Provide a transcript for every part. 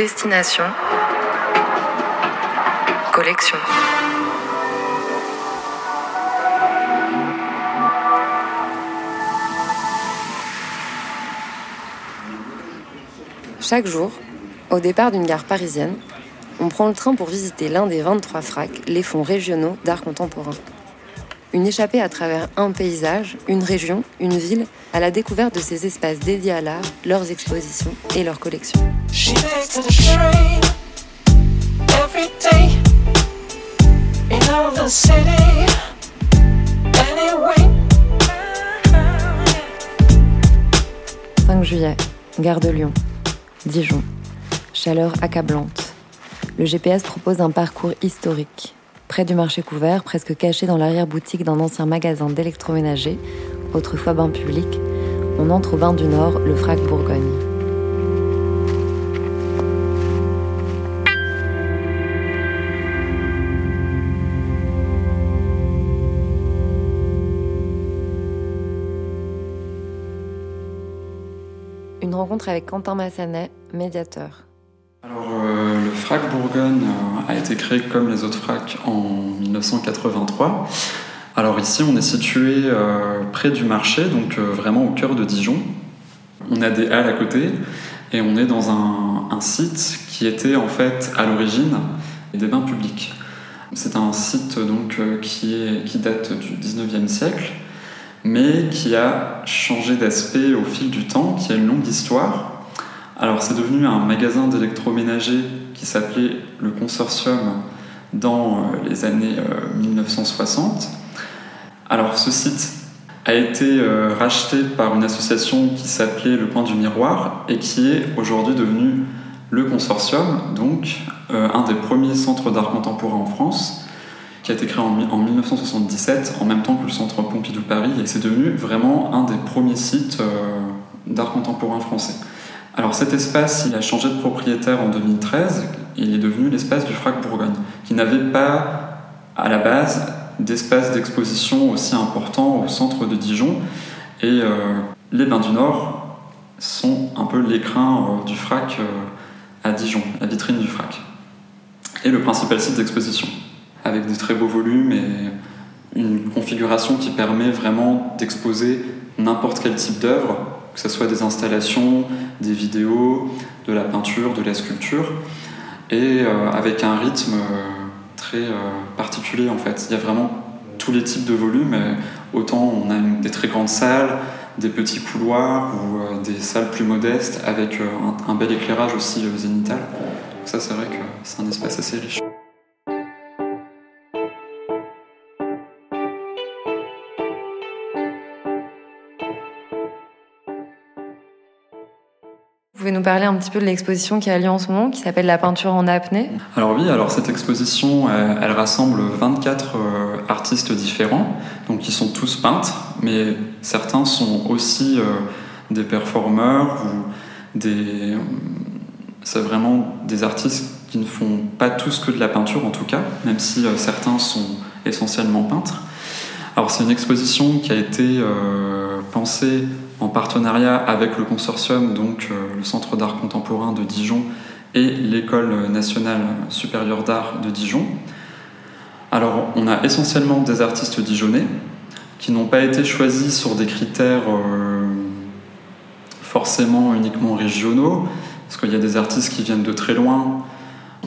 Destination Collection. Chaque jour, au départ d'une gare parisienne, on prend le train pour visiter l'un des 23 fracs, les fonds régionaux d'art contemporain. Une échappée à travers un paysage, une région, une ville, à la découverte de ces espaces dédiés à l'art, leurs expositions et leurs collections. « 5 juillet, gare de Lyon, Dijon, chaleur accablante. Le GPS propose un parcours historique. Près du marché couvert, presque caché dans l'arrière-boutique d'un ancien magasin d'électroménager, autrefois bain public, on entre au bain du Nord, le Frac Bourgogne. Une rencontre avec Quentin Massanet, médiateur. Euh, le FRAC Bourgogne euh, a été créé comme les autres FRAC en 1983. Alors ici, on est situé euh, près du marché, donc vraiment au cœur de Dijon. On a des halles à côté et on est dans un, site qui était en fait à l'origine des bains publics. C'est un site donc qui, qui date du 19e siècle mais qui a changé d'aspect au fil du temps, qui a une longue histoire. Alors c'est devenu un magasin d'électroménager qui s'appelait le Consortium dans euh, les années 1960. Euh, Alors ce site a été euh, racheté par une association qui s'appelait Le Point du Miroir et qui est aujourd'hui devenu le Consortium, donc un des premiers centres d'art contemporain en France qui a été créé en, 1977, en même temps que le Centre Pompidou Paris, et c'est devenu vraiment un des premiers sites d'art contemporain français. Alors cet espace, il a changé de propriétaire en 2013, il est devenu l'espace du Frac Bourgogne, qui n'avait pas à la base d'espace d'exposition aussi important au centre de Dijon, et euh, les Bains du Nord sont un peu l'écrin euh, du Frac à Dijon, la vitrine du Frac, et le principal site d'exposition avec des très beaux volumes et une configuration qui permet vraiment d'exposer n'importe quel type d'œuvre, que ce soit des installations, des vidéos, de la peinture, de la sculpture, et euh, avec un rythme euh, très euh, particulier en fait. Il y a vraiment tous les types de volumes, autant on a des très grandes salles, des petits couloirs ou des salles plus modestes avec un, bel éclairage aussi zénital. Donc ça c'est vrai que c'est un espace assez riche. Pouvez nous parler un petit peu de l'exposition qui a lieu en ce moment, qui s'appelle La peinture en apnée? Alors oui, alors cette exposition, elle, rassemble 24 euh, artistes différents, donc qui sont tous peintres, mais certains sont aussi euh, des performeurs ou des... C'est vraiment des artistes qui ne font pas tous que de la peinture en tout cas, même si euh, certains sont essentiellement peintres. Alors c'est une exposition qui a été pensée en partenariat avec le consortium, donc euh, le Centre d'art contemporain de Dijon et l'École nationale supérieure d'art de Dijon. Alors, on a essentiellement des artistes dijonnais qui n'ont pas été choisis sur des critères euh, forcément uniquement régionaux, parce qu'il y a des artistes qui viennent de très loin,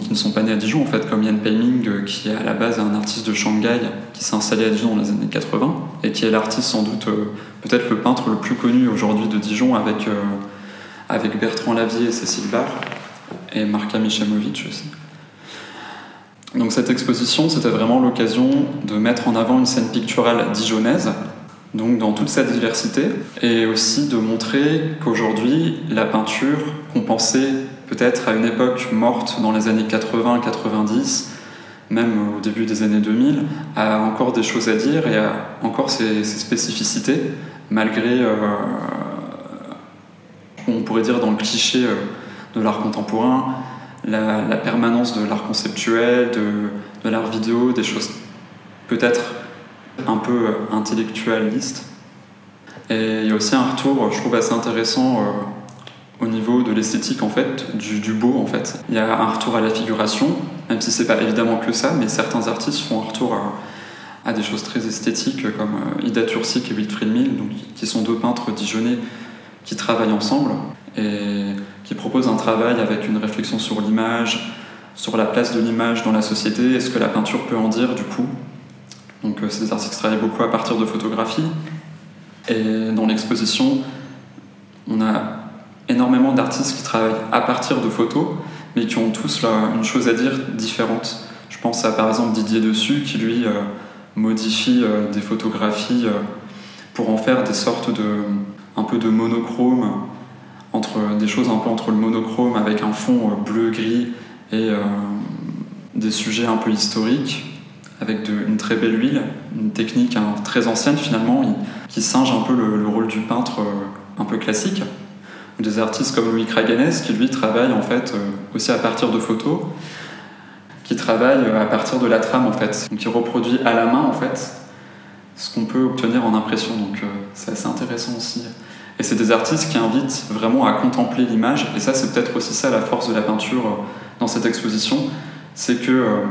qui ne sont pas nés à Dijon, en fait, comme Yann Peiming, euh, qui est à la base un artiste de Shanghai, qui s'est installé à Dijon dans les années 80, et qui est l'artiste sans doute, euh, peut-être le peintre le plus connu aujourd'hui de Dijon, avec, euh, avec Bertrand Lavier et Cécile Barre, et Marka Michamovic aussi. Donc cette exposition, c'était vraiment l'occasion de mettre en avant une scène picturale dijonnaise, donc dans toute sa diversité, et aussi de montrer qu'aujourd'hui, la peinture qu'on pensait peut-être à une époque morte dans les années 80-90, même au début des années 2000, a encore des choses à dire et a encore ses, spécificités, malgré, euh, on pourrait dire dans le cliché euh, de l'art contemporain, la, permanence de l'art conceptuel, de, l'art vidéo, des choses peut-être un peu intellectualistes. Et il y a aussi un retour, je trouve, assez intéressant. Au niveau de l'esthétique en fait, du, beau en fait. Il y a un retour à la figuration, même si c'est pas évidemment que ça, mais certains artistes font un retour à, des choses très esthétiques comme euh, Ida Tursik et Wilfried Mill, donc, qui sont deux peintres dijonnais qui travaillent ensemble et qui proposent un travail avec une réflexion sur l'image, sur la place de l'image dans la société et ce que la peinture peut en dire du coup. Donc euh, des artistes travaillent beaucoup à partir de photographies. Et dans l'exposition, on a énormément d'artistes qui travaillent à partir de photos, mais qui ont tous une chose à dire différente. Je pense à par exemple Didier Dessus, qui lui euh, modifie euh, des photographies pour en faire des sortes de un peu de monochrome entre des choses un peu entre le monochrome avec un fond bleu gris et euh, des sujets un peu historiques avec une très belle huile, une technique hein, très ancienne finalement, qui singe un peu le, rôle du peintre euh, un peu classique. Des artistes comme Louis Kragenes qui lui travaille en fait euh, aussi à partir de photos, qui travaille à partir de la trame en fait, donc qui reproduit à la main en fait ce qu'on peut obtenir en impression. Donc c'est assez intéressant aussi. Et c'est des artistes qui invitent vraiment à contempler l'image. Et ça, c'est peut-être aussi ça la force de la peinture dans cette exposition, c'est que euh,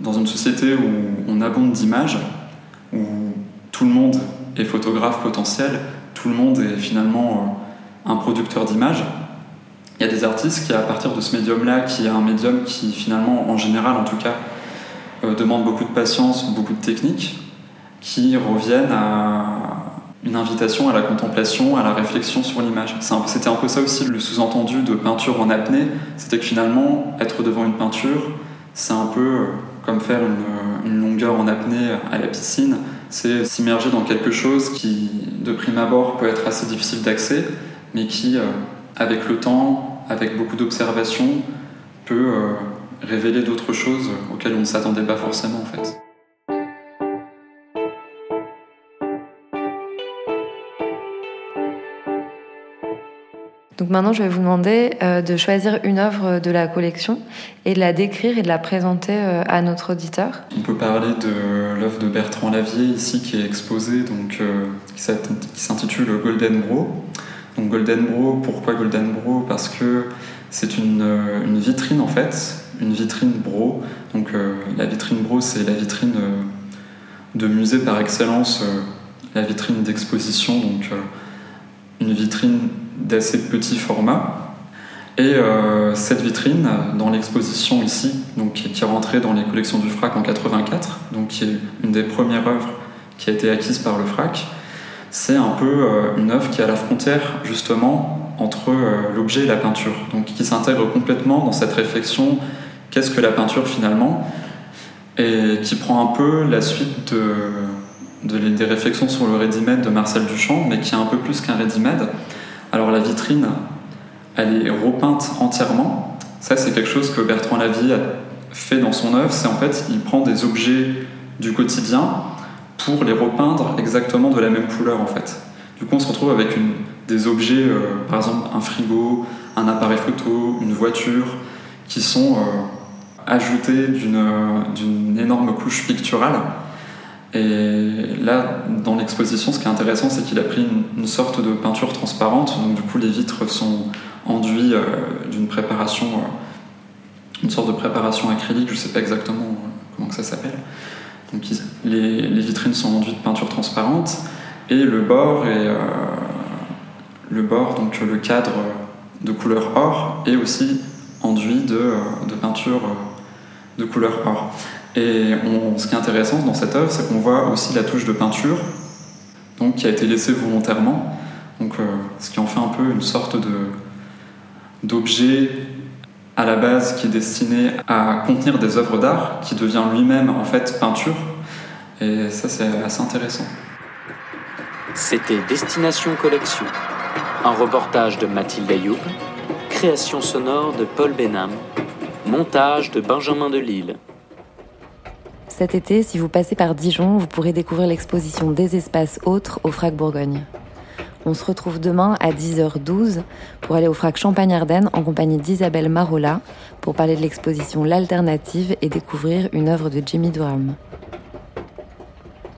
dans une société où on abonde d'images, où tout le monde est photographe potentiel, tout le monde est finalement euh, un producteur d'images, il y a des artistes qui, à partir de ce médium-là, qui est un médium qui finalement, en général en tout cas, euh, demande beaucoup de patience, beaucoup de technique, qui reviennent à une invitation à la contemplation, à la réflexion sur l'image. C'était un peu ça aussi le sous-entendu de peinture en apnée, c'était que finalement, être devant une peinture, c'est un peu comme faire une, longueur en apnée à la piscine, c'est s'immerger dans quelque chose qui, de prime abord, peut être assez difficile d'accès, mais qui, euh, avec le temps, avec beaucoup d'observation, peut euh, révéler d'autres choses auxquelles on ne s'attendait pas forcément en fait. Donc maintenant, je vais vous demander euh, de choisir une œuvre de la collection et de la décrire et de la présenter à notre auditeur. On peut parler de l'œuvre de Bertrand Lavier ici qui est exposée, donc, qui s'intitule Golden Bro. Donc Golden Bro, pourquoi Golden Bro Parce que c'est une, une, vitrine en fait, une vitrine Bro. Donc la vitrine Bro, c'est la vitrine de musée par excellence, la vitrine d'exposition, donc une vitrine d'assez petit format. Et euh, cette vitrine, dans l'exposition ici, donc, qui est rentrée dans les collections du FRAC en 84, donc qui est une des premières œuvres qui a été acquise par le FRAC, c'est un peu euh, une œuvre qui est à la frontière justement entre euh, l'objet et la peinture, donc qui s'intègre complètement dans cette réflexion qu'est-ce que la peinture finalement, et qui prend un peu la suite de, des réflexions sur le ready-made de Marcel Duchamp, mais qui est un peu plus qu'un ready-made alors la vitrine, elle est repeinte entièrement. Ça, c'est quelque chose que Bertrand Lavie a fait dans son œuvre. C'est en fait, il prend des objets du quotidien pour les repeindre exactement de la même couleur en fait. Du coup, on se retrouve avec des objets, euh, par exemple un frigo, un appareil photo, une voiture, qui sont euh, ajoutés d'une énorme couche picturale et là, dans l'exposition, ce qui est intéressant, c'est qu'il a pris une, sorte de peinture transparente. Donc, du coup, les vitres sont enduits euh, d'une préparation, euh, une sorte de préparation acrylique. Je ne sais pas exactement euh, comment ça s'appelle. Les, vitrines sont enduites de peinture transparente et le bord est le bord, donc le cadre de couleur or, est aussi enduit de, de peinture de couleur or. Et ce qui est intéressant dans cette œuvre, c'est qu'on voit aussi la touche de peinture, donc qui a été laissée volontairement, euh, ce qui en fait un peu une sorte de d'objet à la base qui est destiné à contenir des œuvres d'art, qui devient lui-même en fait peinture. Et ça, c'est assez intéressant. C'était Destination Collection, un reportage de Mathilde Ayoub, création sonore de Paul Benham, montage de Benjamin Delille. Cet été, si vous passez par Dijon, vous pourrez découvrir l'exposition des espaces autres au FRAC Bourgogne. On se retrouve demain à 10h12 pour aller au FRAC Champagne-Ardenne en compagnie d'Isabelle Marola pour parler de l'exposition L'Alternative et découvrir une œuvre de Jimmy Durham.